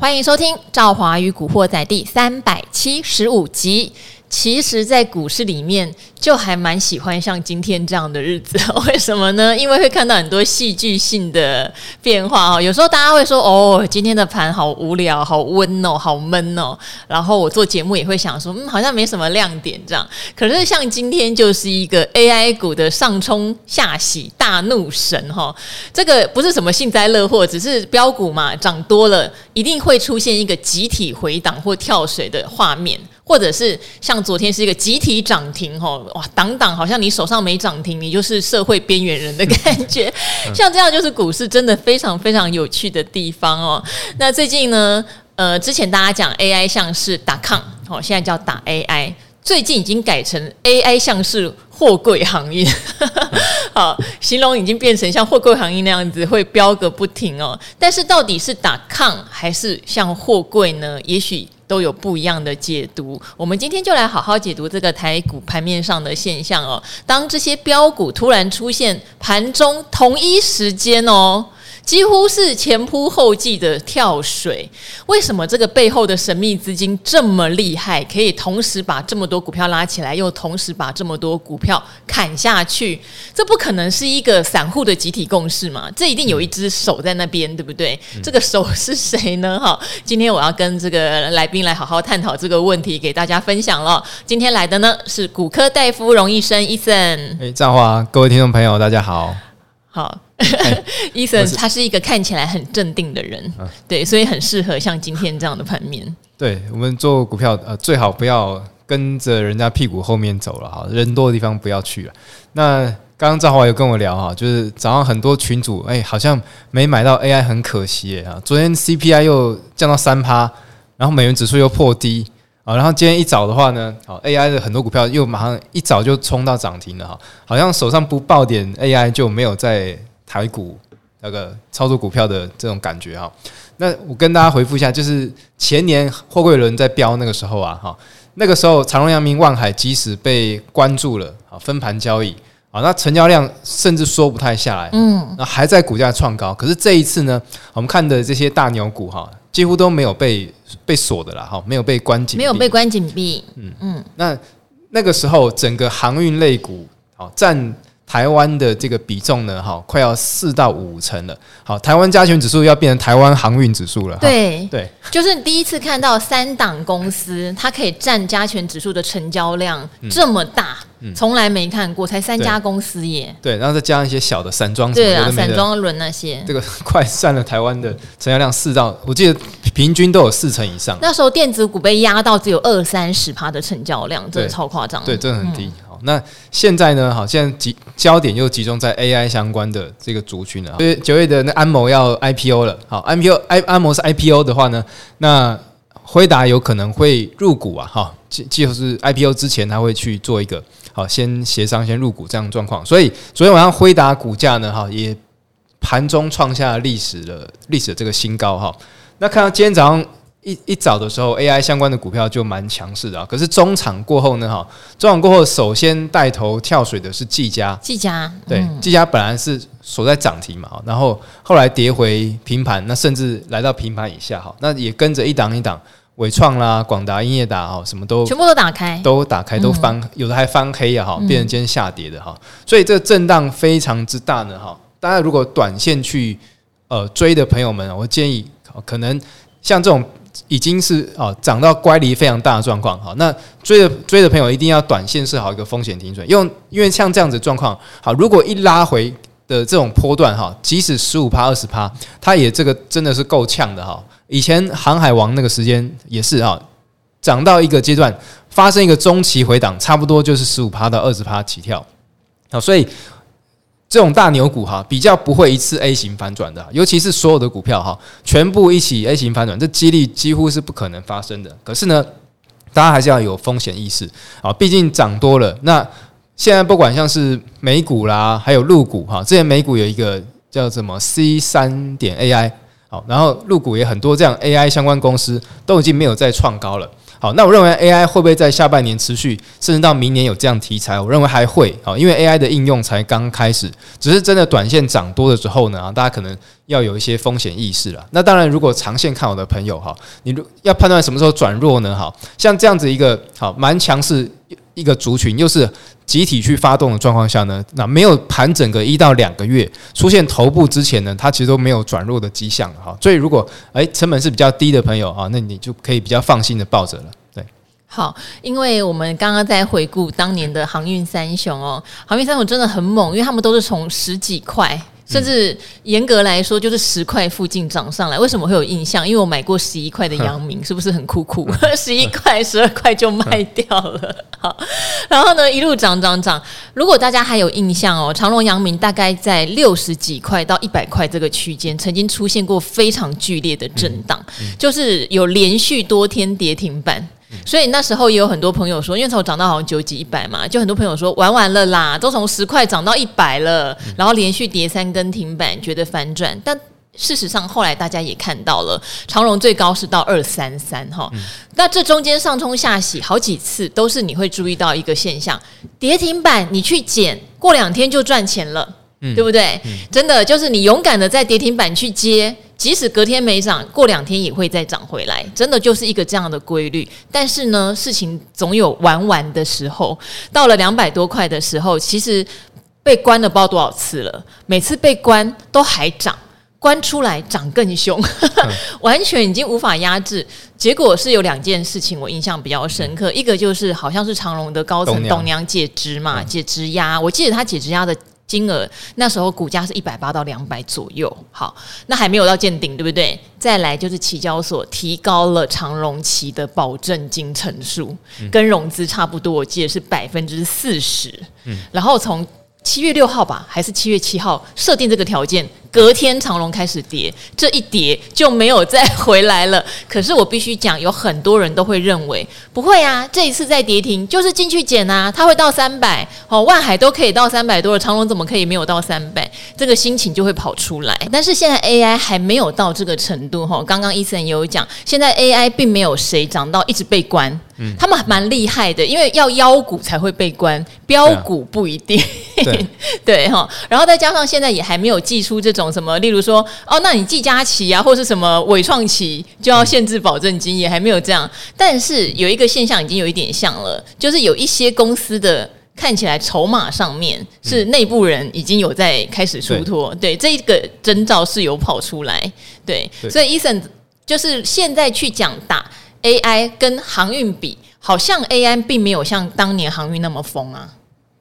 欢迎收听《赵华与古惑仔》第三百七十五集。其实，在股市里面，就还蛮喜欢像今天这样的日子。为什么呢？因为会看到很多戏剧性的变化哦。有时候大家会说：“哦，今天的盘好无聊，好温哦，好闷哦。”然后我做节目也会想说：“嗯，好像没什么亮点这样。”可是像今天就是一个 AI 股的上冲下洗大怒神哈。这个不是什么幸灾乐祸，只是标股嘛，涨多了一定会出现一个集体回档或跳水的画面。或者是像昨天是一个集体涨停吼，哇，挡挡好像你手上没涨停，你就是社会边缘人的感觉。像这样就是股市真的非常非常有趣的地方哦。那最近呢，呃，之前大家讲 AI 像是打抗，哦，现在叫打 AI，最近已经改成 AI 像是货柜航运，好，形容已经变成像货柜航运那样子会飙个不停哦。但是到底是打抗还是像货柜呢？也许。都有不一样的解读，我们今天就来好好解读这个台股盘面上的现象哦。当这些标股突然出现盘中同一时间哦。几乎是前仆后继的跳水，为什么这个背后的神秘资金这么厉害，可以同时把这么多股票拉起来，又同时把这么多股票砍下去？这不可能是一个散户的集体共识嘛？这一定有一只手在那边，对不对？这个手是谁呢？哈，今天我要跟这个来宾来好好探讨这个问题，给大家分享了。今天来的呢是骨科大夫荣医生医生。哎，赵华，各位听众朋友，大家好。好。医生，他是一个看起来很镇定的人，啊、对，所以很适合像今天这样的盘面。对，我们做股票，呃，最好不要跟着人家屁股后面走了哈，人多的地方不要去了。那刚刚赵华有跟我聊哈，就是早上很多群主，哎，好像没买到 AI 很可惜啊。昨天 CPI 又降到三趴，然后美元指数又破低啊，然后今天一早的话呢，好 AI 的很多股票又马上一早就冲到涨停了哈，好像手上不爆点 AI 就没有在。台股那个操作股票的这种感觉哈，那我跟大家回复一下，就是前年货柜轮在飙那个时候啊，哈，那个时候长荣、阳明、万海即使被关注了啊，分盘交易啊，那成交量甚至说不太下来，嗯，那还在股价创高。可是这一次呢，我们看的这些大牛股哈，几乎都没有被被锁的啦，哈，没有被关紧，没有被关紧闭，嗯嗯，那那个时候整个航运类股好占。台湾的这个比重呢，哈，快要四到五成了。好，台湾加权指数要变成台湾航运指数了。对对，就是第一次看到三档公司，它可以占加权指数的成交量这么大，从来没看过，才三家公司耶。对，然后再加上一些小的散装，对啊，散装轮那些，这个快占了台湾的成交量四到，我记得平均都有四成以上。那时候电子股被压到只有二三十趴的成交量，真的超夸张。对，真的很低。那现在呢？好，现在集焦点又集中在 AI 相关的这个族群了。因为九月的那安谋要 IPO 了，好，IPO 安安谋是 IPO 的话呢，那辉达有可能会入股啊，哈，即就是 IPO 之前他会去做一个好，先协商先入股这样状况。所以昨天晚上辉达股价呢，哈，也盘中创下历史的历史的这个新高哈。那看到今天早上。一一早的时候，AI 相关的股票就蛮强势的啊。可是中场过后呢，哈，中场过后首先带头跳水的是技嘉。技嘉，嗯、对，技嘉本来是锁在涨停嘛，然后后来跌回平盘，那甚至来到平盘以下，哈，那也跟着一档一档，伟创啦、广达、英业达，哈，什么都全部都打开，都打开，都翻，嗯、有的还翻黑啊，哈，变成今天下跌的哈。所以这个震荡非常之大呢，哈。大家如果短线去呃追的朋友们，我建议可能像这种。已经是啊涨到乖离非常大的状况，好，那追的追的朋友一定要短线设好一个风险停损，因为因为像这样子状况，好，如果一拉回的这种波段哈，即使十五趴二十趴，它也这个真的是够呛的哈。以前航海王那个时间也是啊，涨到一个阶段发生一个中期回档，差不多就是十五趴到二十趴起跳，好，所以。这种大牛股哈，比较不会一次 A 型反转的，尤其是所有的股票哈，全部一起 A 型反转，这几率几乎是不可能发生的。可是呢，大家还是要有风险意识啊，毕竟涨多了。那现在不管像是美股啦，还有陆股哈，之前美股有一个叫什么 C 三点 AI，好，然后陆股也很多这样 AI 相关公司都已经没有再创高了。好，那我认为 AI 会不会在下半年持续，甚至到明年有这样题材？我认为还会。好，因为 AI 的应用才刚开始，只是真的短线涨多了之后呢，大家可能要有一些风险意识了。那当然，如果长线看好的朋友哈，你要判断什么时候转弱呢？哈，像这样子一个好蛮强势一个族群，又是。集体去发动的状况下呢，那没有盘整个一到两个月出现头部之前呢，它其实都没有转弱的迹象哈。所以如果诶成本是比较低的朋友啊，那你就可以比较放心的抱着了。对，好，因为我们刚刚在回顾当年的航运三雄哦，航运三雄真的很猛，因为他们都是从十几块。甚至严格来说，就是十块附近涨上来。为什么会有印象？因为我买过十一块的阳明，是不是很酷酷？十一块、十二块就卖掉了。好，然后呢，一路涨涨涨。如果大家还有印象哦，长隆阳明大概在六十几块到一百块这个区间，曾经出现过非常剧烈的震荡，就是有连续多天跌停板。所以那时候也有很多朋友说，因为从涨到好像九几一百嘛，就很多朋友说玩完了啦，都从十块涨到一百了，然后连续跌三根停板，觉得反转。但事实上后来大家也看到了，长荣最高是到二三三哈，那这中间上冲下洗好几次，都是你会注意到一个现象，跌停板你去捡，过两天就赚钱了，对不对？真的就是你勇敢的在跌停板去接。即使隔天没涨，过两天也会再涨回来，真的就是一个这样的规律。但是呢，事情总有玩完的时候。到了两百多块的时候，其实被关了不知道多少次了，每次被关都还涨，关出来涨更凶，完全已经无法压制。结果是有两件事情我印象比较深刻，一个就是好像是长隆的高层董娘解职嘛，解职压，我记得他解职压的。金额那时候股价是一百八到两百左右，好，那还没有到见顶，对不对？再来就是期交所提高了长荣期的保证金成数，跟融资差不多，我记得是百分之四十，嗯，然后从七月六号吧，还是七月七号设定这个条件。隔天长隆开始跌，这一跌就没有再回来了。可是我必须讲，有很多人都会认为不会啊，这一次再跌停就是进去捡啊，它会到三百哦，万海都可以到三百多了，长隆怎么可以没有到三百？这个心情就会跑出来。但是现在 AI 还没有到这个程度哈。刚刚 Eason 也有讲，现在 AI 并没有谁涨到一直被关，嗯，他们蛮厉害的，因为要妖股才会被关，标股不一定。对 对哈，然后再加上现在也还没有寄出这种。什么？例如说，哦，那你技嘉期啊，或是什么伪创期，就要限制保证金，也还没有这样。但是有一个现象已经有一点像了，就是有一些公司的看起来筹码上面是内部人已经有在开始出脱，对，对这个征兆是有跑出来，对，对所以 Eason 就是现在去讲打 AI 跟航运比，好像 AI 并没有像当年航运那么疯啊。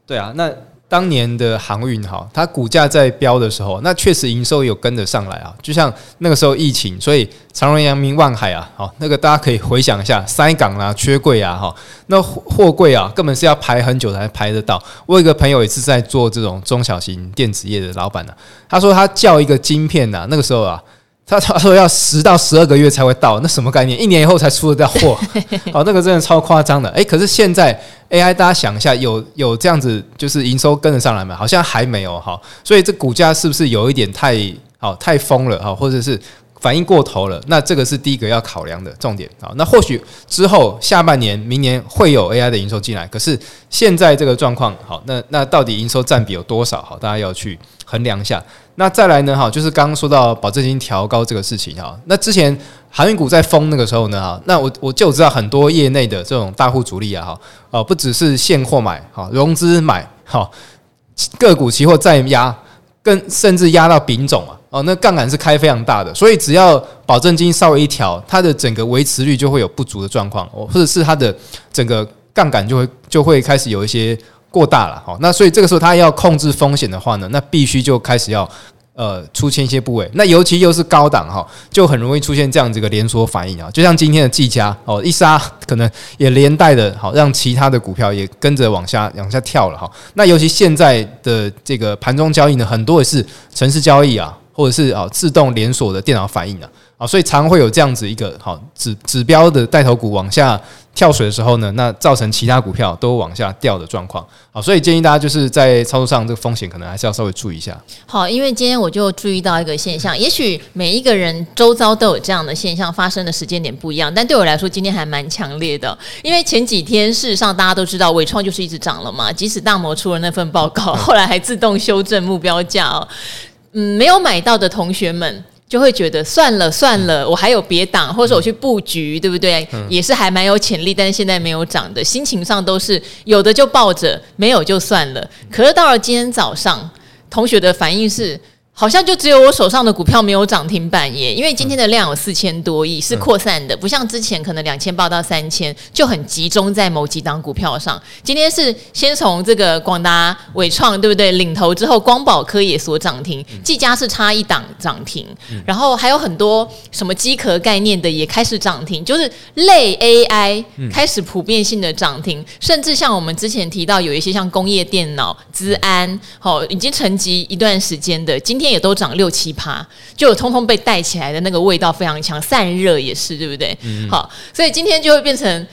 对啊，那。当年的航运哈，它股价在飙的时候，那确实营收有跟得上来啊。就像那个时候疫情，所以长荣、阳明、万海啊，好，那个大家可以回想一下，塞港啊、缺柜啊，哈，那货柜啊，根本是要排很久才排得到。我有一个朋友也是在做这种中小型电子业的老板呢，他说他叫一个晶片呐，那个时候啊。他他说要十到十二个月才会到，那什么概念？一年以后才出得掉货，好，那个真的超夸张的。诶，可是现在 AI，大家想一下，有有这样子，就是营收跟得上来吗？好像还没有哈，所以这股价是不是有一点太好太疯了哈，或者是反应过头了？那这个是第一个要考量的重点啊。那或许之后下半年、明年会有 AI 的营收进来，可是现在这个状况好，那那到底营收占比有多少？好，大家要去衡量一下。那再来呢？哈，就是刚刚说到保证金调高这个事情哈。那之前航运股在封那个时候呢？哈，那我我就知道很多业内的这种大户主力啊，哈，哦，不只是现货买，哈，融资买，哈，个股期货再压，更甚至压到丙种啊，哦，那杠杆是开非常大的。所以只要保证金稍微一调，它的整个维持率就会有不足的状况，或者是它的整个杠杆就会就会开始有一些。过大了，好，那所以这个时候他要控制风险的话呢，那必须就开始要呃出清一些部位，那尤其又是高档哈，就很容易出现这样子一个连锁反应啊，就像今天的技嘉哦，一杀可能也连带的好让其他的股票也跟着往下往下跳了哈，那尤其现在的这个盘中交易呢，很多也是程式交易啊。或者是啊自动连锁的电脑反应啊，啊，所以常会有这样子一个好指指标的带头股往下跳水的时候呢，那造成其他股票都往下掉的状况。好，所以建议大家就是在操作上这个风险可能还是要稍微注意一下。好，因为今天我就注意到一个现象，也许每一个人周遭都有这样的现象发生的时间点不一样，但对我来说今天还蛮强烈的。因为前几天事实上大家都知道伟创就是一直涨了嘛，即使大摩出了那份报告，后来还自动修正目标价哦。嗯，没有买到的同学们就会觉得算了算了，我还有别档，或者说我去布局，对不对？也是还蛮有潜力，但是现在没有涨的，心情上都是有的就抱着，没有就算了。可是到了今天早上，同学的反应是。好像就只有我手上的股票没有涨停板耶，因为今天的量有四千多亿，是扩散的，不像之前可能两千八到三千就很集中在某几档股票上。今天是先从这个广达、伟创，对不对？领头之后，光宝科也所涨停，技嘉是差一档涨停，然后还有很多什么机壳概念的也开始涨停，就是类 AI 开始普遍性的涨停，甚至像我们之前提到有一些像工业电脑、资安，好，已经沉寂一段时间的，今天。也都涨六七趴，就有通通被带起来的那个味道非常强，散热也是对不对？嗯、好，所以今天就会变成。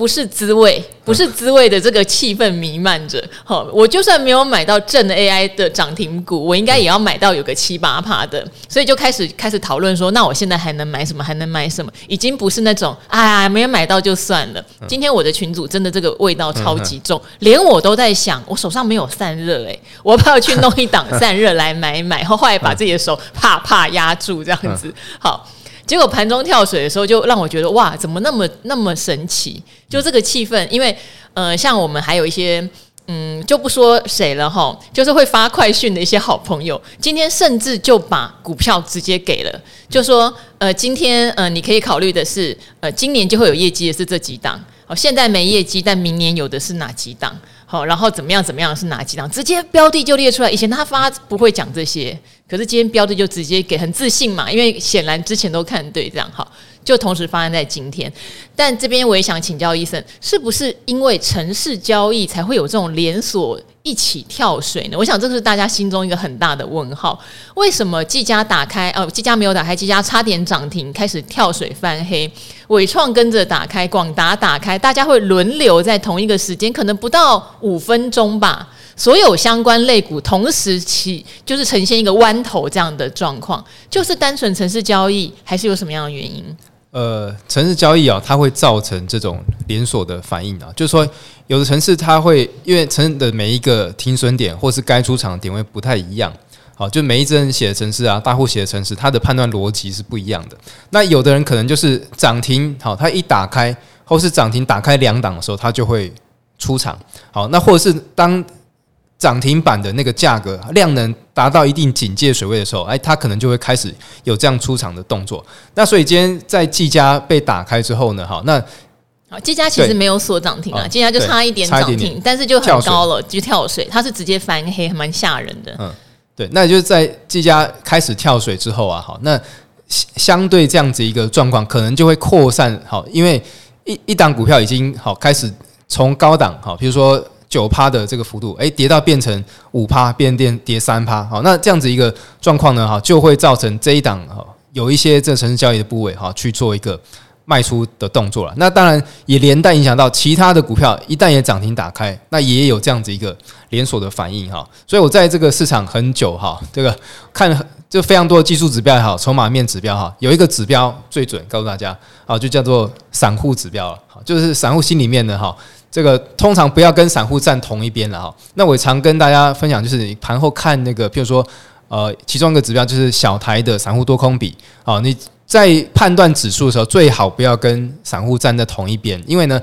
不是滋味，不是滋味的这个气氛弥漫着。好，我就算没有买到正 AI 的涨停股，我应该也要买到有个七八趴的。所以就开始开始讨论说，那我现在还能买什么？还能买什么？已经不是那种啊没有买到就算了。今天我的群组真的这个味道超级重，连我都在想，我手上没有散热哎，我要不要去弄一档散热来买买？后后来把自己的手啪啪压住这样子。好。结果盘中跳水的时候，就让我觉得哇，怎么那么那么神奇？就这个气氛，因为呃，像我们还有一些嗯，就不说谁了哈，就是会发快讯的一些好朋友，今天甚至就把股票直接给了，就说呃，今天呃，你可以考虑的是呃，今年就会有业绩的是这几档，哦，现在没业绩，但明年有的是哪几档？好，然后怎么样怎么样是哪几张？直接标的就列出来，以前他发不会讲这些。可是今天标的就直接给很自信嘛，因为显然之前都看对这样好，就同时发生在今天。但这边我也想请教医生，是不是因为城市交易才会有这种连锁一起跳水呢？我想这是大家心中一个很大的问号。为什么技嘉打开哦，技嘉没有打开，技嘉差点涨停，开始跳水翻黑，伟创跟着打开，广达打开，大家会轮流在同一个时间，可能不到五分钟吧。所有相关类股同时起，就是呈现一个弯头这样的状况，就是单纯城市交易，还是有什么样的原因？呃，城市交易啊，它会造成这种连锁的反应啊，就是说，有的城市它会因为程式的每一个停损点或是该出场的点位不太一样，好，就每一支人写的城市啊，大户写的城市，它的判断逻辑是不一样的。那有的人可能就是涨停，好，它一打开或是涨停打开两档的时候，它就会出场，好，那或者是当。涨停板的那个价格量能达到一定警戒水位的时候，哎，它可能就会开始有这样出场的动作。那所以今天在技嘉被打开之后呢，好，那好，这家其实没有锁涨停啊，这家就差一点涨停，但是就很高了，就跳水，它是直接翻黑，还蛮吓人的。嗯，对，那就是在这家开始跳水之后啊，好，那相对这样子一个状况，可能就会扩散，好，因为一一档股票已经好开始从高档，好，比如说。九趴的这个幅度，诶，跌到变成五趴，变跌跌三趴，好，那这样子一个状况呢，哈，就会造成这一档哈有一些这城市交易的部位哈去做一个卖出的动作了。那当然也连带影响到其他的股票，一旦也涨停打开，那也有这样子一个连锁的反应哈。所以我在这个市场很久哈，这个看就非常多的技术指标也好，筹码面指标哈，有一个指标最准，告诉大家啊，就叫做散户指标了，就是散户心里面的哈。这个通常不要跟散户站同一边了哈。那我常跟大家分享，就是你盘后看那个，譬如说，呃，其中一个指标就是小台的散户多空比。好，你在判断指数的时候，最好不要跟散户站在同一边，因为呢，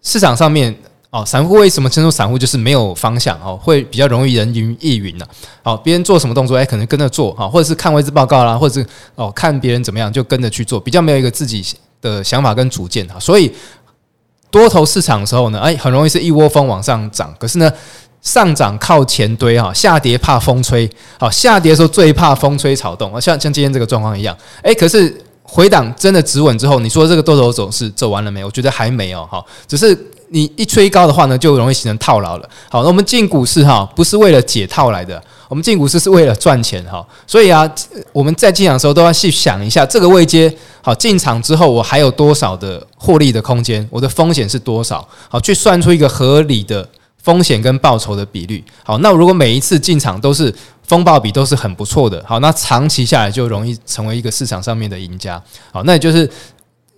市场上面哦，散户为什么称作散户？就是没有方向哦，会比较容易人云亦云呢。好，别人做什么动作，哎，可能跟着做哈，或者是看位置报告啦，或者是哦看别人怎么样就跟着去做，比较没有一个自己的想法跟主见哈，所以。多头市场的时候呢，哎，很容易是一窝蜂往上涨。可是呢，上涨靠前堆哈，下跌怕风吹。好，下跌的时候最怕风吹草动，像像今天这个状况一样。哎，可是回档真的止稳之后，你说这个多头走势走完了没？我觉得还没有哈，只是你一吹高的话呢，就容易形成套牢了。好，那我们进股市哈，不是为了解套来的，我们进股市是为了赚钱哈。所以啊，我们在进场的时候都要去想一下，这个位阶好进场之后，我还有多少的获利的空间，我的风险是多少？好，去算出一个合理的风险跟报酬的比率。好，那如果每一次进场都是风暴比都是很不错的，好，那长期下来就容易成为一个市场上面的赢家。好，那也就是。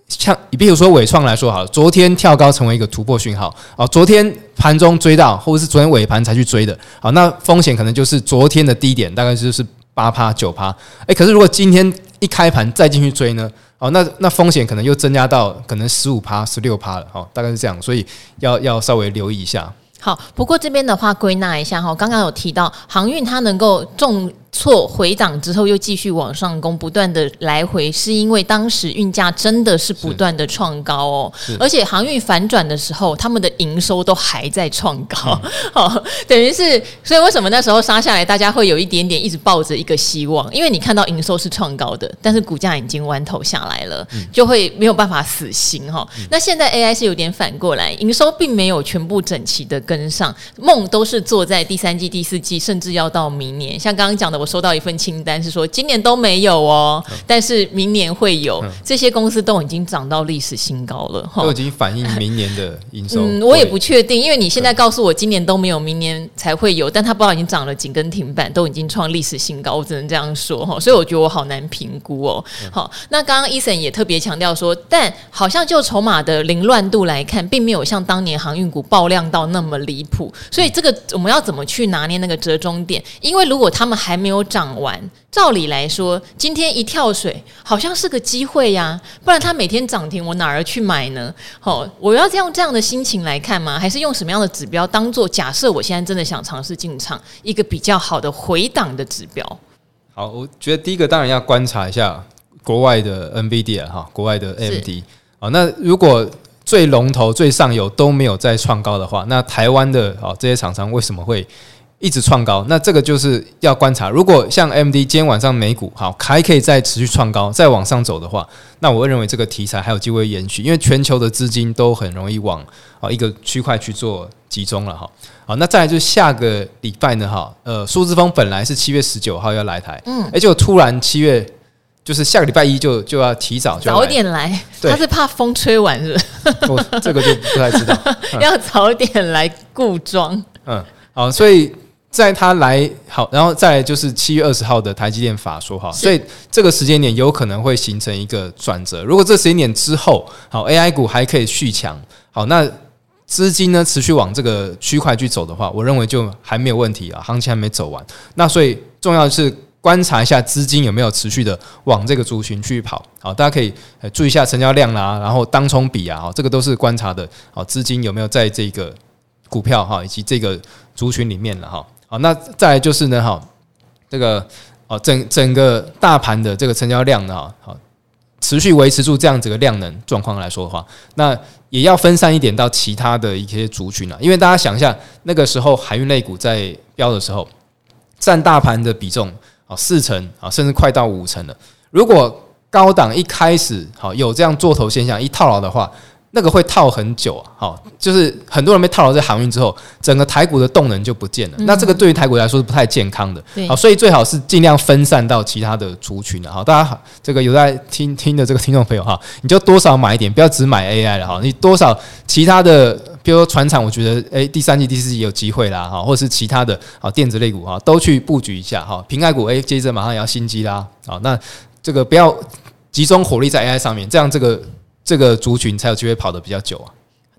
像你比如说伟创来说好，昨天跳高成为一个突破讯号，哦，昨天盘中追到，或者是昨天尾盘才去追的，好，那风险可能就是昨天的低点，大概就是八趴九趴，诶，可是如果今天一开盘再进去追呢，哦，那那风险可能又增加到可能十五趴十六趴了，哦，大概是这样，所以要要稍微留意一下。好，不过这边的话归纳一下哈，刚刚有提到航运它能够重。错回档之后又继续往上攻，不断的来回，是因为当时运价真的是不断的创高哦，而且航运反转的时候，他们的营收都还在创高，好、嗯，等于是，所以为什么那时候杀下来，大家会有一点点一直抱着一个希望，因为你看到营收是创高的，但是股价已经弯头下来了，就会没有办法死心哈。那现在 AI 是有点反过来，营收并没有全部整齐的跟上，梦都是做在第三季、第四季，甚至要到明年，像刚刚讲的我。收到一份清单，是说今年都没有哦，但是明年会有。这些公司都已经涨到历史新高了，都已经反映明年的营收。嗯，我也不确定，因为你现在告诉我今年都没有，明年才会有，但他不知道已经涨了几根停板，都已经创历史新高，我只能这样说哈。所以我觉得我好难评估哦。好，那刚刚 Eason 也特别强调说，但好像就筹码的凌乱度来看，并没有像当年航运股爆量到那么离谱。所以这个我们要怎么去拿捏那个折中点？因为如果他们还没有涨完，照理来说，今天一跳水好像是个机会呀，不然它每天涨停，我哪儿去买呢？好，我要用这样的心情来看吗？还是用什么样的指标当做假设？我现在真的想尝试进场一个比较好的回档的指标。好，我觉得第一个当然要观察一下国外的 NVIDIA 哈，国外的 AMD 好，那如果最龙头、最上游都没有再创高的话，那台湾的啊这些厂商为什么会？一直创高，那这个就是要观察。如果像 AMD 今天晚上美股好还可以再持续创高，再往上走的话，那我会认为这个题材还有机会延续，因为全球的资金都很容易往啊一个区块去做集中了哈。好，那再来就是下个礼拜呢哈，呃，苏姿丰本来是七月十九号要来台，嗯，而且突然七月就是下个礼拜一就就要提早就早点来，他是怕风吹完是不是？我这个就不太知道，要早点来固装，嗯，好，所以。在他来好，然后再来就是七月二十号的台积电法说哈，所以这个时间点有可能会形成一个转折。如果这时间点之后，好 AI 股还可以续强，好，那资金呢持续往这个区块去走的话，我认为就还没有问题啊，行情还没走完。那所以重要的是观察一下资金有没有持续的往这个族群去跑，好，大家可以注意一下成交量啦，然后当冲比啊，这个都是观察的，好，资金有没有在这个股票哈以及这个族群里面了哈。好，那再来就是呢，哈，这个哦，整整个大盘的这个成交量呢，哈，好，持续维持住这样子的量能状况来说的话，那也要分散一点到其他的一些族群啊，因为大家想一下，那个时候海运类股在飙的时候，占大盘的比重啊四成啊，甚至快到五成了。如果高档一开始好有这样做头现象，一套牢的话。那个会套很久啊，好，就是很多人被套牢在航运之后，整个台股的动能就不见了。那这个对于台股来说是不太健康的，好，所以最好是尽量分散到其他的族群的，好，大家好，这个有在听听的这个听众朋友哈，你就多少买一点，不要只买 AI 了哈，你多少其他的，比如说船厂，我觉得诶，第三季、第四季有机会啦，哈，或者是其他的啊电子类股哈，都去布局一下哈，平盖股诶，接着马上也要新机啦，好，那这个不要集中火力在 AI 上面，这样这个。这个族群才有机会跑得比较久啊。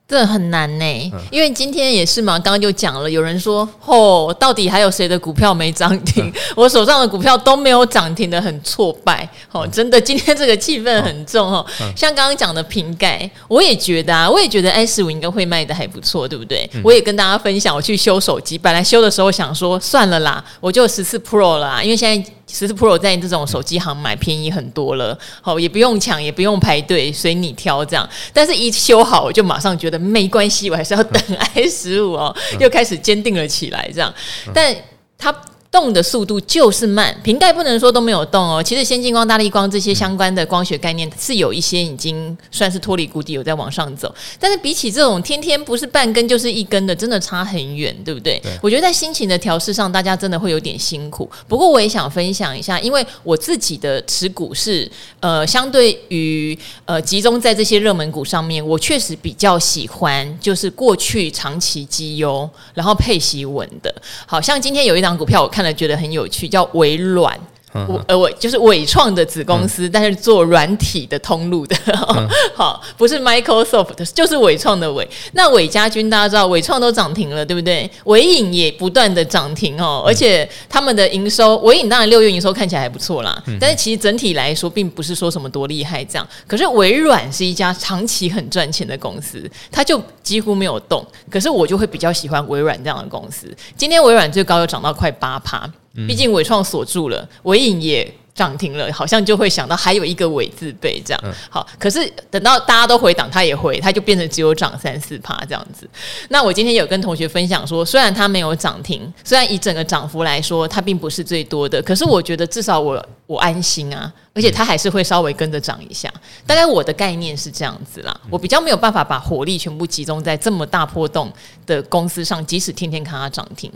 这很难呢、欸，因为今天也是嘛，刚刚就讲了，有人说，哦，到底还有谁的股票没涨停？我手上的股票都没有涨停的，很挫败。哦，真的，今天这个气氛很重哦。像刚刚讲的瓶盖，我也觉得啊，我也觉得 S 五应该会卖的还不错，对不对？我也跟大家分享，我去修手机，本来修的时候想说算了啦，我就十四 Pro 啦，因为现在十四 Pro 在这种手机行买便宜很多了，好，也不用抢，也不用排队，随你挑这样。但是一修好，我就马上觉得。没关系，我还是要等 i 十五哦，又开始坚定了起来。这样，但它动的速度就是慢，瓶盖不能说都没有动哦。其实先进光、大力光这些相关的光学概念是有一些已经算是脱离谷底，有在往上走。但是比起这种天天不是半根就是一根的，真的差很远，对不对？对。我觉得在心情的调试上，大家真的会有点辛苦。不过我也想分享一下，因为我自己的持股是呃，相对于呃集中在这些热门股上面，我确实比较喜欢就是过去长期绩优，然后配息稳的。好像今天有一档股票我看看了觉得很有趣，叫微软。我呃，我就是纬创的子公司，嗯、但是做软体的通路的，嗯、好，不是 Microsoft，就是纬创的纬。那伟家军大家知道，纬创都涨停了，对不对？伟影也不断的涨停哦，而且他们的营收，伟影当然六月营收看起来还不错啦，但是其实整体来说，并不是说什么多厉害这样。可是微软是一家长期很赚钱的公司，它就几乎没有动。可是我就会比较喜欢微软这样的公司。今天微软最高又涨到快八趴。毕竟伟创锁住了，伟影也涨停了，好像就会想到还有一个伟字辈这样。好，可是等到大家都回档，它也回，它就变成只有涨三四趴这样子。那我今天有跟同学分享说，虽然它没有涨停，虽然以整个涨幅来说，它并不是最多的，可是我觉得至少我我安心啊，而且它还是会稍微跟着涨一下。大概我的概念是这样子啦，我比较没有办法把火力全部集中在这么大波动的公司上，即使天天看它涨停。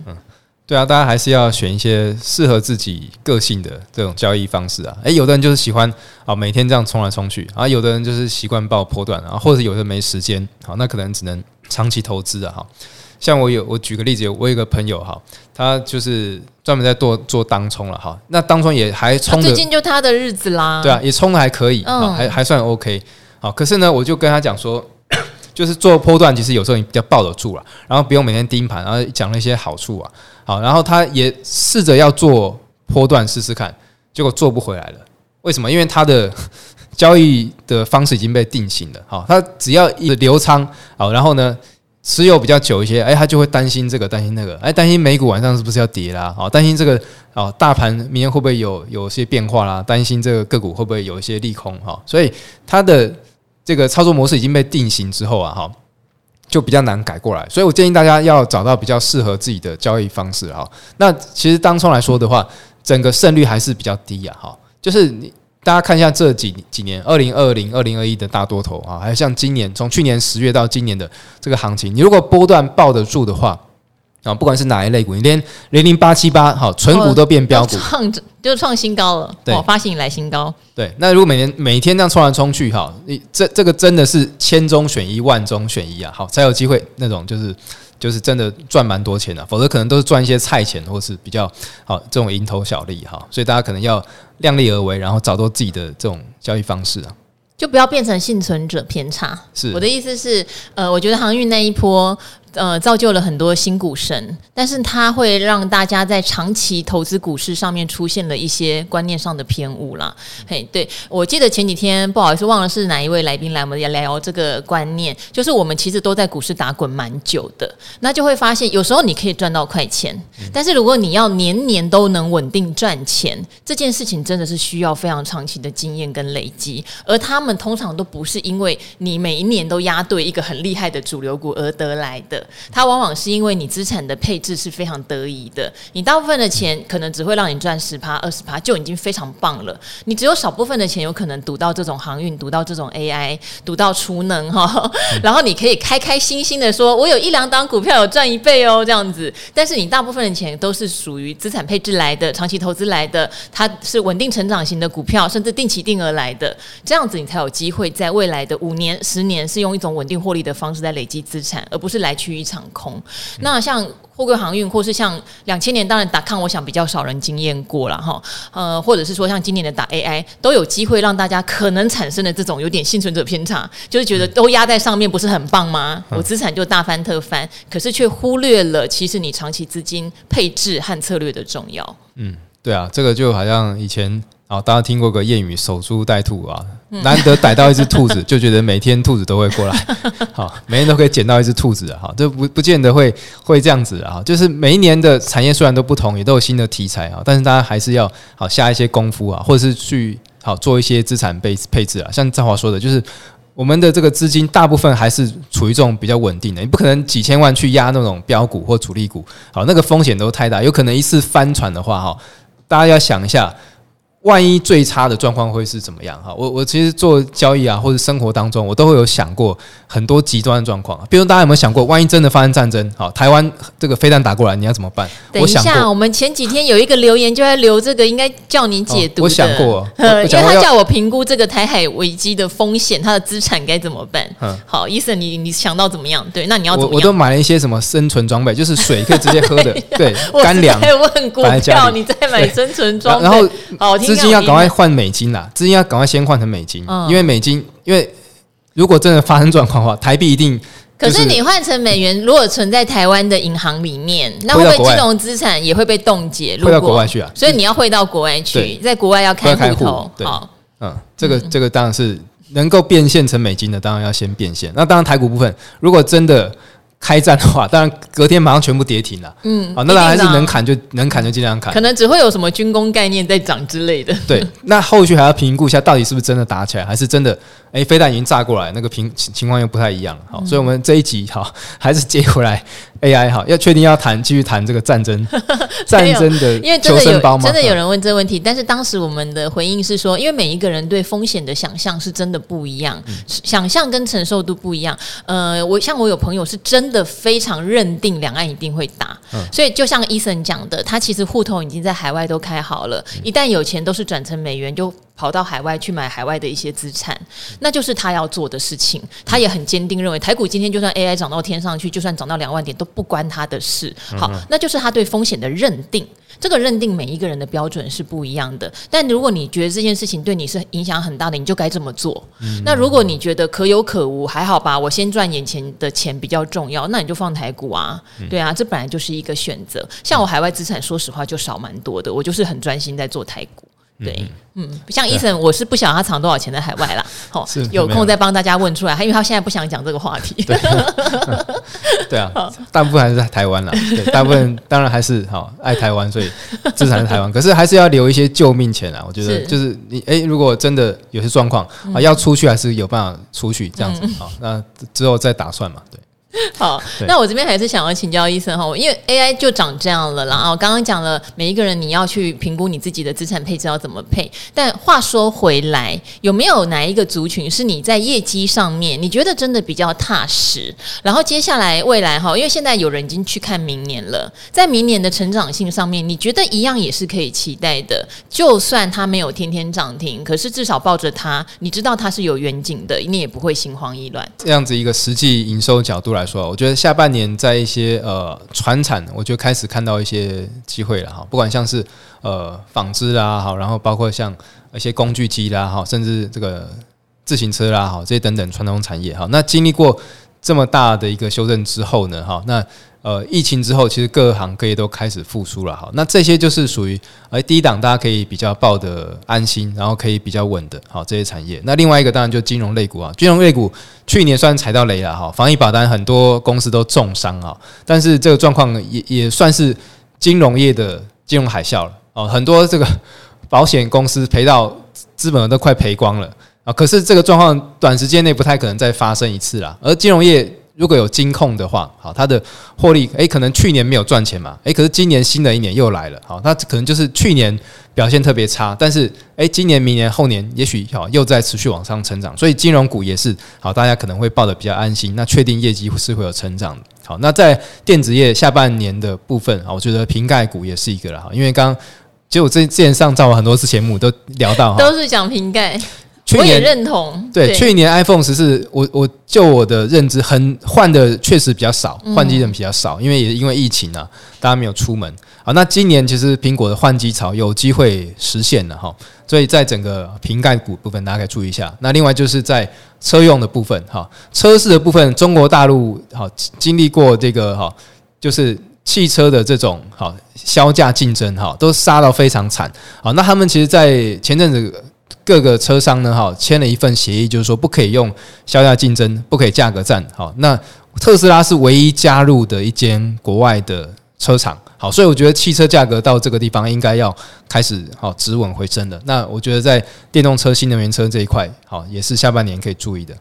对啊，大家还是要选一些适合自己个性的这种交易方式啊。诶，有的人就是喜欢啊每天这样冲来冲去啊，有的人就是习惯抱波段啊，或者有的人没时间，好，那可能只能长期投资啊。哈，像我有，我举个例子，我有一个朋友哈，他就是专门在做做当冲了哈，那当冲也还冲，最近就他的日子啦，对啊，也冲的还可以，嗯，还还算 OK。好，可是呢，我就跟他讲说。就是做波段，其实有时候你比较抱得住了，然后不用每天盯盘，然后讲了一些好处啊，好，然后他也试着要做波段试试看，结果做不回来了。为什么？因为他的 交易的方式已经被定型了。好，他只要一留仓，好，然后呢持有比较久一些，哎，他就会担心这个，担心那个，哎，担心美股晚上是不是要跌啦？好，担心这个，哦，大盘明天会不会有有些变化啦？担心这个个股会不会有一些利空？哈，所以他的。这个操作模式已经被定型之后啊，哈，就比较难改过来。所以我建议大家要找到比较适合自己的交易方式哈。那其实当冲来说的话，整个胜率还是比较低呀，哈。就是你大家看一下这几几年，二零二零、二零二一的大多头啊，还有像今年从去年十月到今年的这个行情，你如果波段抱得住的话。啊，不管是哪一类股，你连零零八七八好，纯股都变标股，创就创新高了。对，发行以来新高。对，那如果每年每天这样冲来冲去，哈，你这这个真的是千中选一，万中选一啊，好，才有机会那种就是就是真的赚蛮多钱的，否则可能都是赚一些菜钱，或是比较好这种蝇头小利哈。所以大家可能要量力而为，然后找到自己的这种交易方式啊，就不要变成幸存者偏差。是，我的意思是，呃，我觉得航运那一波。呃，造就了很多新股神，但是它会让大家在长期投资股市上面出现了一些观念上的偏误啦。嘿，对，我记得前几天不好意思忘了是哪一位来宾来，我们也聊这个观念，就是我们其实都在股市打滚蛮久的，那就会发现有时候你可以赚到快钱，但是如果你要年年都能稳定赚钱，这件事情真的是需要非常长期的经验跟累积，而他们通常都不是因为你每一年都押对一个很厉害的主流股而得来的。它往往是因为你资产的配置是非常得宜的，你大部分的钱可能只会让你赚十趴、二十趴，就已经非常棒了。你只有少部分的钱有可能赌到这种航运，赌到这种 AI，赌到储能哈，然后你可以开开心心的说，我有一两档股票有赚一倍哦，这样子。但是你大部分的钱都是属于资产配置来的、长期投资来的，它是稳定成长型的股票，甚至定期定额来的，这样子你才有机会在未来的五年、十年是用一种稳定获利的方式在累积资产，而不是来去。一场空，那像货柜航运，或是像两千年，当然打抗，我想比较少人经验过了哈。呃，或者是说像今年的打 AI，都有机会让大家可能产生的这种有点幸存者偏差，就是觉得都压在上面，不是很棒吗？我资产就大翻特翻，可是却忽略了其实你长期资金配置和策略的重要。嗯，对啊，这个就好像以前。啊，大家听过个谚语“守株待兔”啊，难得逮到一只兔子，就觉得每天兔子都会过来，好，每天都可以捡到一只兔子啊，好，这不不见得会会这样子啊，就是每一年的产业虽然都不同，也都有新的题材啊，但是大家还是要好下一些功夫啊，或者是去好做一些资产配配置啊，像赵华说的，就是我们的这个资金大部分还是处于这种比较稳定的，你不可能几千万去压那种标股或主力股，好，那个风险都太大，有可能一次翻船的话，哈，大家要想一下。万一最差的状况会是怎么样？哈，我我其实做交易啊，或者生活当中，我都会有想过很多极端的状况。比如大家有没有想过，万一真的发生战争，好，台湾这个飞弹打过来，你要怎么办？等一下，我，我们前几天有一个留言就在留这个，应该叫你解读，哦。我想过，因为他叫我评估这个台海危机的风险，他的资产该怎么办？嗯，好，医生，你你想到怎么样？对，那你要怎么样？我我都买了一些什么生存装备，就是水可以直接喝的，对，干粮。我在问股票，你在买生存装备，然后好听。资金要赶快换美金啦，资金要赶快先换成美金，因为美金，因为如果真的发生状况的话，台币一定。可是你换成美元，如果存在台湾的银行里面，那会不会金融资产也会被冻结？汇到国外去啊？所以你要汇到国外去，在国外要开户头。对，嗯，这个这个当然是能够变现成美金的，当然要先变现。那当然台股部分，如果真的。开战的话，当然隔天马上全部跌停了。嗯，啊，那当然还是能砍就能砍就尽量砍。可能只会有什么军工概念在涨之类的。对，那后续还要评估一下，到底是不是真的打起来，还是真的？哎、欸，飞弹已经炸过来，那个情情况又不太一样。好，所以我们这一集好还是接回来 AI 好，要确定要谈，继续谈这个战争，战争的因为真的有真的有人问这个问题，但是当时我们的回应是说，因为每一个人对风险的想象是真的不一样，嗯、想象跟承受度不一样。呃，我像我有朋友是真的非常认定两岸一定会打，嗯、所以就像医生讲的，他其实户头已经在海外都开好了，一旦有钱都是转成美元就。跑到海外去买海外的一些资产，那就是他要做的事情。他也很坚定认为，台股今天就算 AI 涨到天上去，就算涨到两万点都不关他的事。好，那就是他对风险的认定。这个认定每一个人的标准是不一样的。但如果你觉得这件事情对你是影响很大的，你就该这么做。那如果你觉得可有可无，还好吧，我先赚眼前的钱比较重要，那你就放台股啊。对啊，这本来就是一个选择。像我海外资产，说实话就少蛮多的，我就是很专心在做台股。对，嗯，像医生，我是不晓得他藏多少钱在海外啦。好，有空再帮大家问出来。因为他现在不想讲这个话题。对，对啊，大部分还是在台湾啦。对，大部分当然还是好爱台湾，所以资产在台湾。可是还是要留一些救命钱啊。我觉得就是你，哎，如果真的有些状况啊，要出去还是有办法出去这样子。好，那之后再打算嘛。对。好，那我这边还是想要请教医生哈，因为 AI 就长这样了啦。然后刚刚讲了，每一个人你要去评估你自己的资产配置要怎么配。但话说回来，有没有哪一个族群是你在业绩上面你觉得真的比较踏实？然后接下来未来哈，因为现在有人已经去看明年了，在明年的成长性上面，你觉得一样也是可以期待的。就算它没有天天涨停，可是至少抱着它，你知道它是有远景的，你也不会心慌意乱。这样子一个实际营收角度来说，我觉得下半年在一些呃传产，我就开始看到一些机会了哈。不管像是呃纺织啦，好，然后包括像一些工具机啦，哈，甚至这个自行车啦，哈，这些等等传统产业哈。那经历过这么大的一个修正之后呢，哈，那。呃，疫情之后，其实各行各业都开始复苏了哈。那这些就是属于呃低档，大家可以比较抱得安心，然后可以比较稳的，好这些产业。那另外一个当然就金融类股啊，金融类股去年算踩到雷了哈，防疫保单很多公司都重伤啊。但是这个状况也也算是金融业的金融海啸了哦，很多这个保险公司赔到资本都快赔光了啊。可是这个状况短时间内不太可能再发生一次啦，而金融业。如果有金控的话，好，它的获利，诶，可能去年没有赚钱嘛，诶，可是今年新的一年又来了，好，那可能就是去年表现特别差，但是，诶，今年、明年、后年，也许好又在持续往上成长，所以金融股也是好，大家可能会抱得比较安心，那确定业绩是会有成长的。好，那在电子业下半年的部分啊，我觉得瓶盖股也是一个了哈，因为刚刚其实我之前上造了很多次节目都聊到，都是讲瓶盖。我也认同，对，对去年 iPhone 十四，我我就我的认知，很换的确实比较少，换机人比较少，因为也因为疫情啊，大家没有出门。好，那今年其实苹果的换机潮有机会实现了哈，所以在整个瓶盖股部分，大家可以注意一下。那另外就是在车用的部分哈，车市的部分，中国大陆哈经历过这个哈，就是汽车的这种好销价竞争哈，都杀到非常惨。好，那他们其实，在前阵子。各个车商呢，哈，签了一份协议，就是说不可以用销量竞争，不可以价格战。好，那特斯拉是唯一加入的一间国外的车厂。好，所以我觉得汽车价格到这个地方应该要开始好止稳回升了。那我觉得在电动车、新能源车这一块，好也是下半年可以注意的。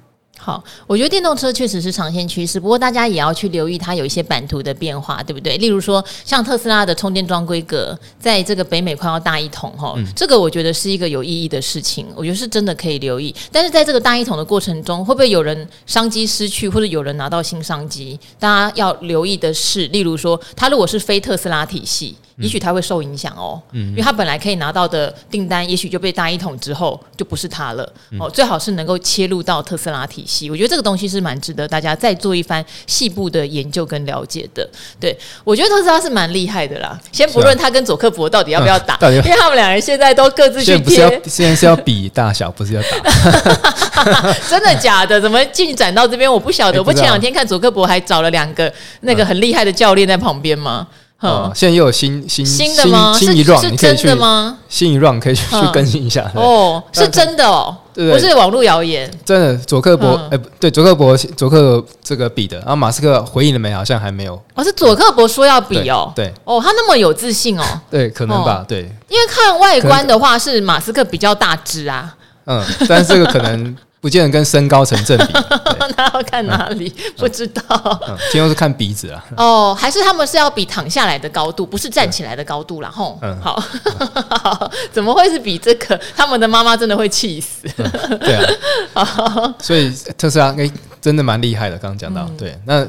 好，我觉得电动车确实是长线趋势，不过大家也要去留意它有一些版图的变化，对不对？例如说，像特斯拉的充电桩规格，在这个北美快要大一统哈，嗯、这个我觉得是一个有意义的事情，我觉得是真的可以留意。但是在这个大一统的过程中，会不会有人商机失去，或者有人拿到新商机？大家要留意的是，例如说，它如果是非特斯拉体系。也许他会受影响哦，因为他本来可以拿到的订单，也许就被大一统之后就不是他了哦。最好是能够切入到特斯拉体系，我觉得这个东西是蛮值得大家再做一番细部的研究跟了解的。对，我觉得特斯拉是蛮厉害的啦。先不论他跟佐克伯到底要不要打，因为他们两人现在都各自去贴，现在是要比大小，不是要打。真的假的？怎么进展到这边？我不晓得。我不前两天看佐克伯还找了两个那个很厉害的教练在旁边吗？哦，现在又有新新新的吗？新一 round，是真的吗？新一 round 可以去更新一下。哦，是真的哦，不是网络谣言。真的，佐克伯，哎，对，佐克伯，佐克这个比的，然后马斯克回应了没？好像还没有。哦，是佐克伯说要比哦。对。哦，他那么有自信哦。对，可能吧。对。因为看外观的话，是马斯克比较大只啊。嗯，但是这个可能。不见得跟身高成正比，那要看哪里？嗯、不知道。嗯，今天是看鼻子啊。哦，还是他们是要比躺下来的高度，不是站起来的高度啦。吼，嗯，好，好，怎么会是比这个？他们的妈妈真的会气死。嗯、对啊。所以特斯拉哎，真的蛮厉害的。刚刚讲到，嗯、对，那。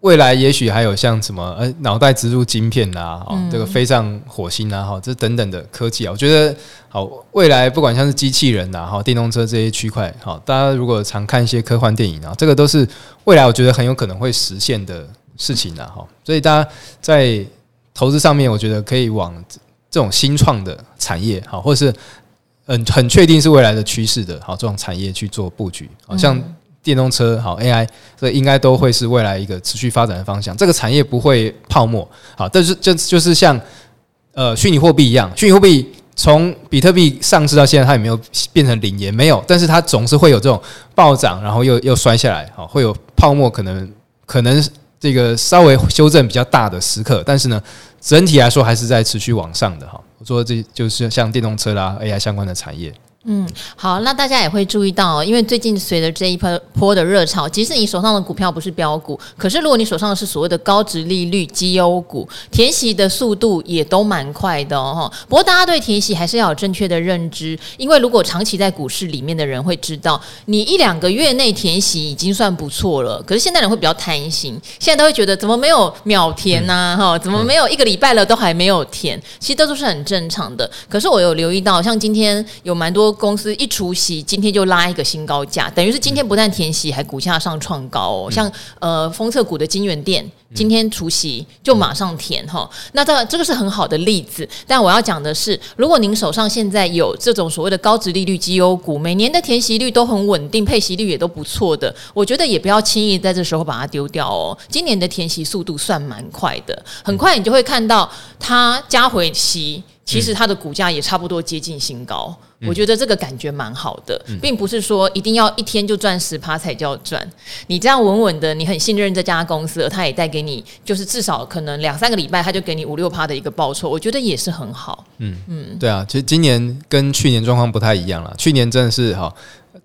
未来也许还有像什么呃脑袋植入晶片呐，哦，嗯、这个飞上火星啊，哈，这等等的科技啊，我觉得好，未来不管像是机器人呐，哈，电动车这些区块，好，大家如果常看一些科幻电影啊，这个都是未来我觉得很有可能会实现的事情啊，哈，所以大家在投资上面，我觉得可以往这种新创的产业，好，或者是很很确定是未来的趋势的，好，这种产业去做布局，好像。电动车好，AI 这应该都会是未来一个持续发展的方向。这个产业不会泡沫，好，但是就就是像呃虚拟货币一样，虚拟货币从比特币上市到现在，它也没有变成零，也没有，但是它总是会有这种暴涨，然后又又摔下来，好，会有泡沫，可能可能这个稍微修正比较大的时刻，但是呢，整体来说还是在持续往上的哈。我说这就是像电动车啦，AI 相关的产业。嗯，好，那大家也会注意到，因为最近随着这一波波的热潮，即使你手上的股票不是标股，可是如果你手上的是所谓的高值利率绩优股，填息的速度也都蛮快的哦。不过大家对填息还是要有正确的认知，因为如果长期在股市里面的人会知道，你一两个月内填息已经算不错了。可是现在人会比较贪心，现在都会觉得怎么没有秒填呐？哈，怎么没有一个礼拜了都还没有填？其实这都是很正常的。可是我有留意到，像今天有蛮多。公司一除息，今天就拉一个新高价，等于是今天不但填息，还股价上创高哦。像呃，封测股的金源店，今天除息就马上填哈。那这这个是很好的例子。但我要讲的是，如果您手上现在有这种所谓的高值利率绩优股，每年的填息率都很稳定，配息率也都不错的，我觉得也不要轻易在这时候把它丢掉哦。今年的填息速度算蛮快的，很快你就会看到它加回息。其实它的股价也差不多接近新高，嗯、我觉得这个感觉蛮好的，嗯、并不是说一定要一天就赚十趴才叫赚。你这样稳稳的，你很信任这家公司，它也带给你，就是至少可能两三个礼拜，它就给你五六趴的一个报酬，我觉得也是很好。嗯嗯，对啊，其实今年跟去年状况不太一样了，去年真的是哈。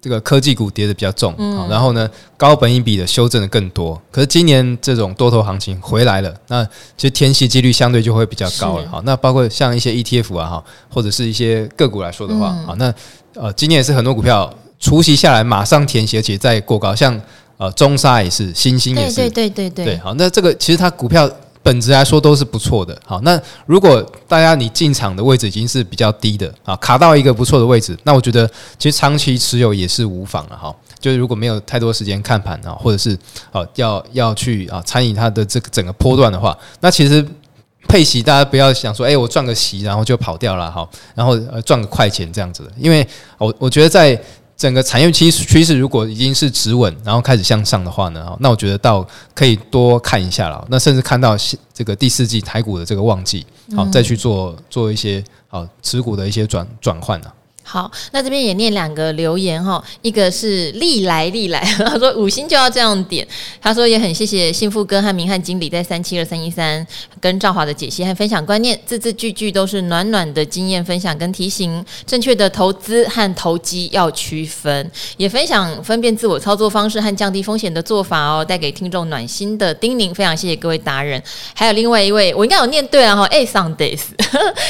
这个科技股跌的比较重，嗯、然后呢，高本益比的修正的更多。可是今年这种多头行情回来了，那其实填息几率相对就会比较高了。好，那包括像一些 ETF 啊，哈，或者是一些个股来说的话，好、嗯，那呃，今年也是很多股票除夕下来马上填息，而且再过高，像呃中沙也是，新兴也是，对对对对对，对。好，那这个其实它股票。本质来说都是不错的，好，那如果大家你进场的位置已经是比较低的啊，卡到一个不错的位置，那我觉得其实长期持有也是无妨了哈。就是如果没有太多时间看盘啊，或者是啊要要去啊参与它的这个整个波段的话，那其实配息大家不要想说，哎，我赚个息然后就跑掉了哈，然后呃赚个快钱这样子的，因为我我觉得在。整个产业趋趋势如果已经是止稳，然后开始向上的话呢，那我觉得倒可以多看一下了。那甚至看到这个第四季台股的这个旺季，好再去做做一些好持股的一些转转换呢。好，那这边也念两个留言哈，一个是历来历来，他说五星就要这样点，他说也很谢谢幸福哥和明翰经理在三七二三一三跟赵华的解析和分享观念，字字句句都是暖暖的经验分享跟提醒，正确的投资和投机要区分，也分享分辨自我操作方式和降低风险的做法哦，带给听众暖心的叮咛，非常谢谢各位达人，还有另外一位我应该有念对了哈，哎上 days，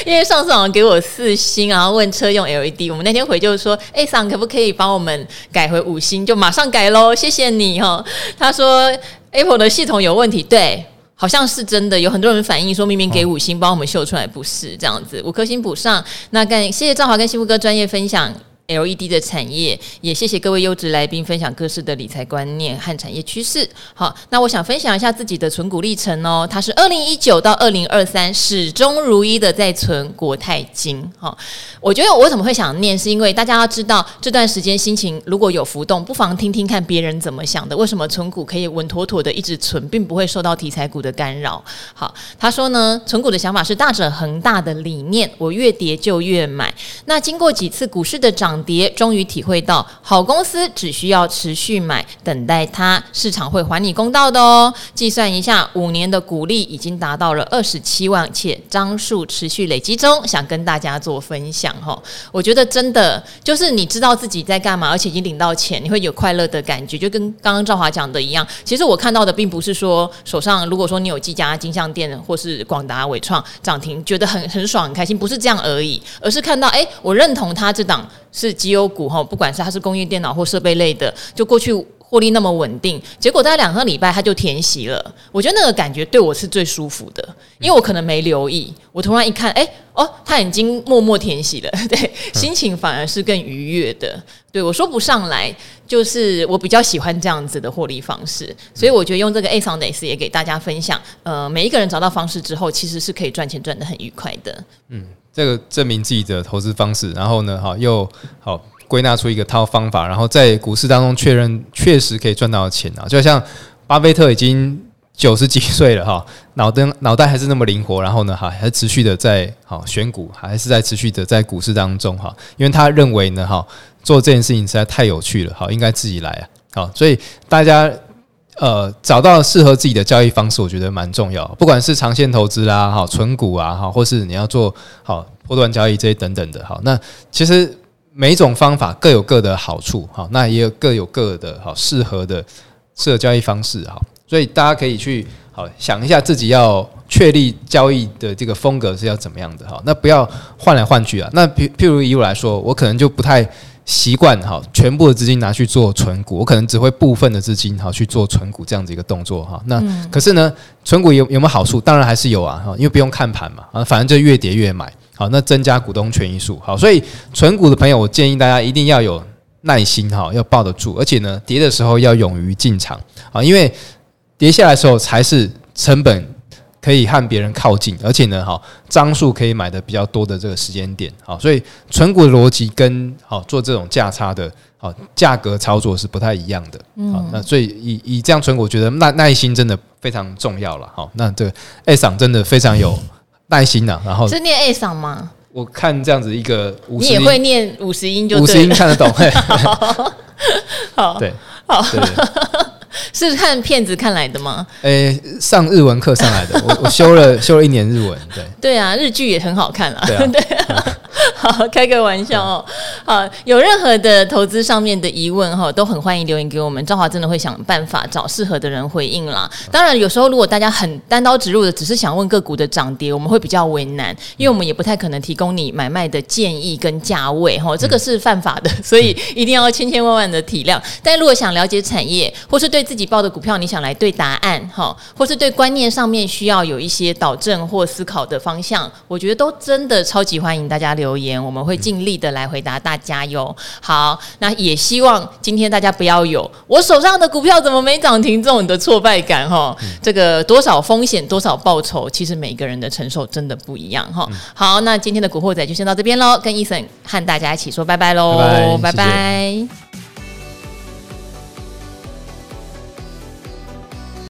因为上次好像给我四星，然后问车用 LED。我们那天回就是说，哎，桑可不可以帮我们改回五星？就马上改喽，谢谢你哈。他说 Apple 的系统有问题，对，好像是真的，有很多人反映说，明明给五星，帮我们秀出来不是这样子，五颗星补上。那感谢谢赵华跟幸福哥专业分享。LED 的产业，也谢谢各位优质来宾分享各式的理财观念和产业趋势。好，那我想分享一下自己的存股历程哦。它是二零一九到二零二三始终如一的在存国泰金。好，我觉得我怎么会想念，是因为大家要知道这段时间心情如果有浮动，不妨听听看别人怎么想的。为什么存股可以稳妥妥的一直存，并不会受到题材股的干扰？好，他说呢，存股的想法是大者恒大的理念，我越跌就越买。那经过几次股市的涨。跌，终于体会到好公司只需要持续买，等待它，市场会还你公道的哦。计算一下，五年的股利已经达到了二十七万，且张数持续累积中，想跟大家做分享哈。我觉得真的就是你知道自己在干嘛，而且已经领到钱，你会有快乐的感觉，就跟刚刚赵华讲的一样。其实我看到的并不是说手上如果说你有几家金像店或是广达、伟创涨停，觉得很很爽很开心，不是这样而已，而是看到哎，我认同他这档。是绩优股哈，不管是它是工业电脑或设备类的，就过去获利那么稳定，结果在两个礼拜它就填息了。我觉得那个感觉对我是最舒服的，因为我可能没留意，我突然一看，哎、哦，它已经默默填息了，对，心情反而是更愉悦的。对，我说不上来，就是我比较喜欢这样子的获利方式，所以我觉得用这个 A 桑 days 也给大家分享。呃，每一个人找到方式之后，其实是可以赚钱赚得很愉快的。嗯。这个证明自己的投资方式，然后呢，哈，又好归纳出一个套方法，然后在股市当中确认确实可以赚到钱啊！就像巴菲特已经九十几岁了哈，脑灯脑袋还是那么灵活，然后呢，哈，还持续的在好选股，还是在持续的在股市当中哈，因为他认为呢，哈，做这件事情实在太有趣了，好，应该自己来啊，好，所以大家。呃，找到适合自己的交易方式，我觉得蛮重要。不管是长线投资啦，哈，存股啊，哈，或是你要做好波段交易这些等等的，好，那其实每一种方法各有各的好处，好，那也有各有各的好适合的适合交易方式，好，所以大家可以去好想一下自己要确立交易的这个风格是要怎么样的，哈，那不要换来换去啊。那譬譬如以我来说，我可能就不太。习惯哈，全部的资金拿去做存股，我可能只会部分的资金哈去做存股这样子一个动作哈。那、嗯、可是呢，存股有有没有好处？当然还是有啊哈，因为不用看盘嘛啊，反正就越跌越买。好，那增加股东权益数。好，所以存股的朋友，我建议大家一定要有耐心哈，要抱得住，而且呢，跌的时候要勇于进场啊，因为跌下来的时候才是成本。可以和别人靠近，而且呢，哈，张数可以买的比较多的这个时间点，好，所以存股的逻辑跟好做这种价差的，好价格操作是不太一样的，好，那所以以以这样存股，我觉得耐耐心真的非常重要了，好，那这个 A 桑真的非常有 耐心呐，然后是念 A 桑吗？我看这样子一个五十音，你也会念五十音就五十音看得懂，好，对，好。是看片子看来的吗？诶、欸，上日文课上来的，我我修了修了一年日文，对对啊，日剧也很好看啊，对啊。对啊好，开个玩笑哦。好，有任何的投资上面的疑问哈，都很欢迎留言给我们。赵华真的会想办法找适合的人回应啦。当然，有时候如果大家很单刀直入的，只是想问个股的涨跌，我们会比较为难，因为我们也不太可能提供你买卖的建议跟价位哈，这个是犯法的，所以一定要千千万万的体谅。但如果想了解产业，或是对自己报的股票你想来对答案哈，或是对观念上面需要有一些导正或思考的方向，我觉得都真的超级欢迎大家留言。我们会尽力的来回答大家哟。好，那也希望今天大家不要有我手上的股票怎么没涨停这种的挫败感哈。这个多少风险多少报酬，其实每个人的承受真的不一样哈。好，那今天的古惑仔就先到这边喽，跟 Eason 和大家一起说拜拜喽，拜拜。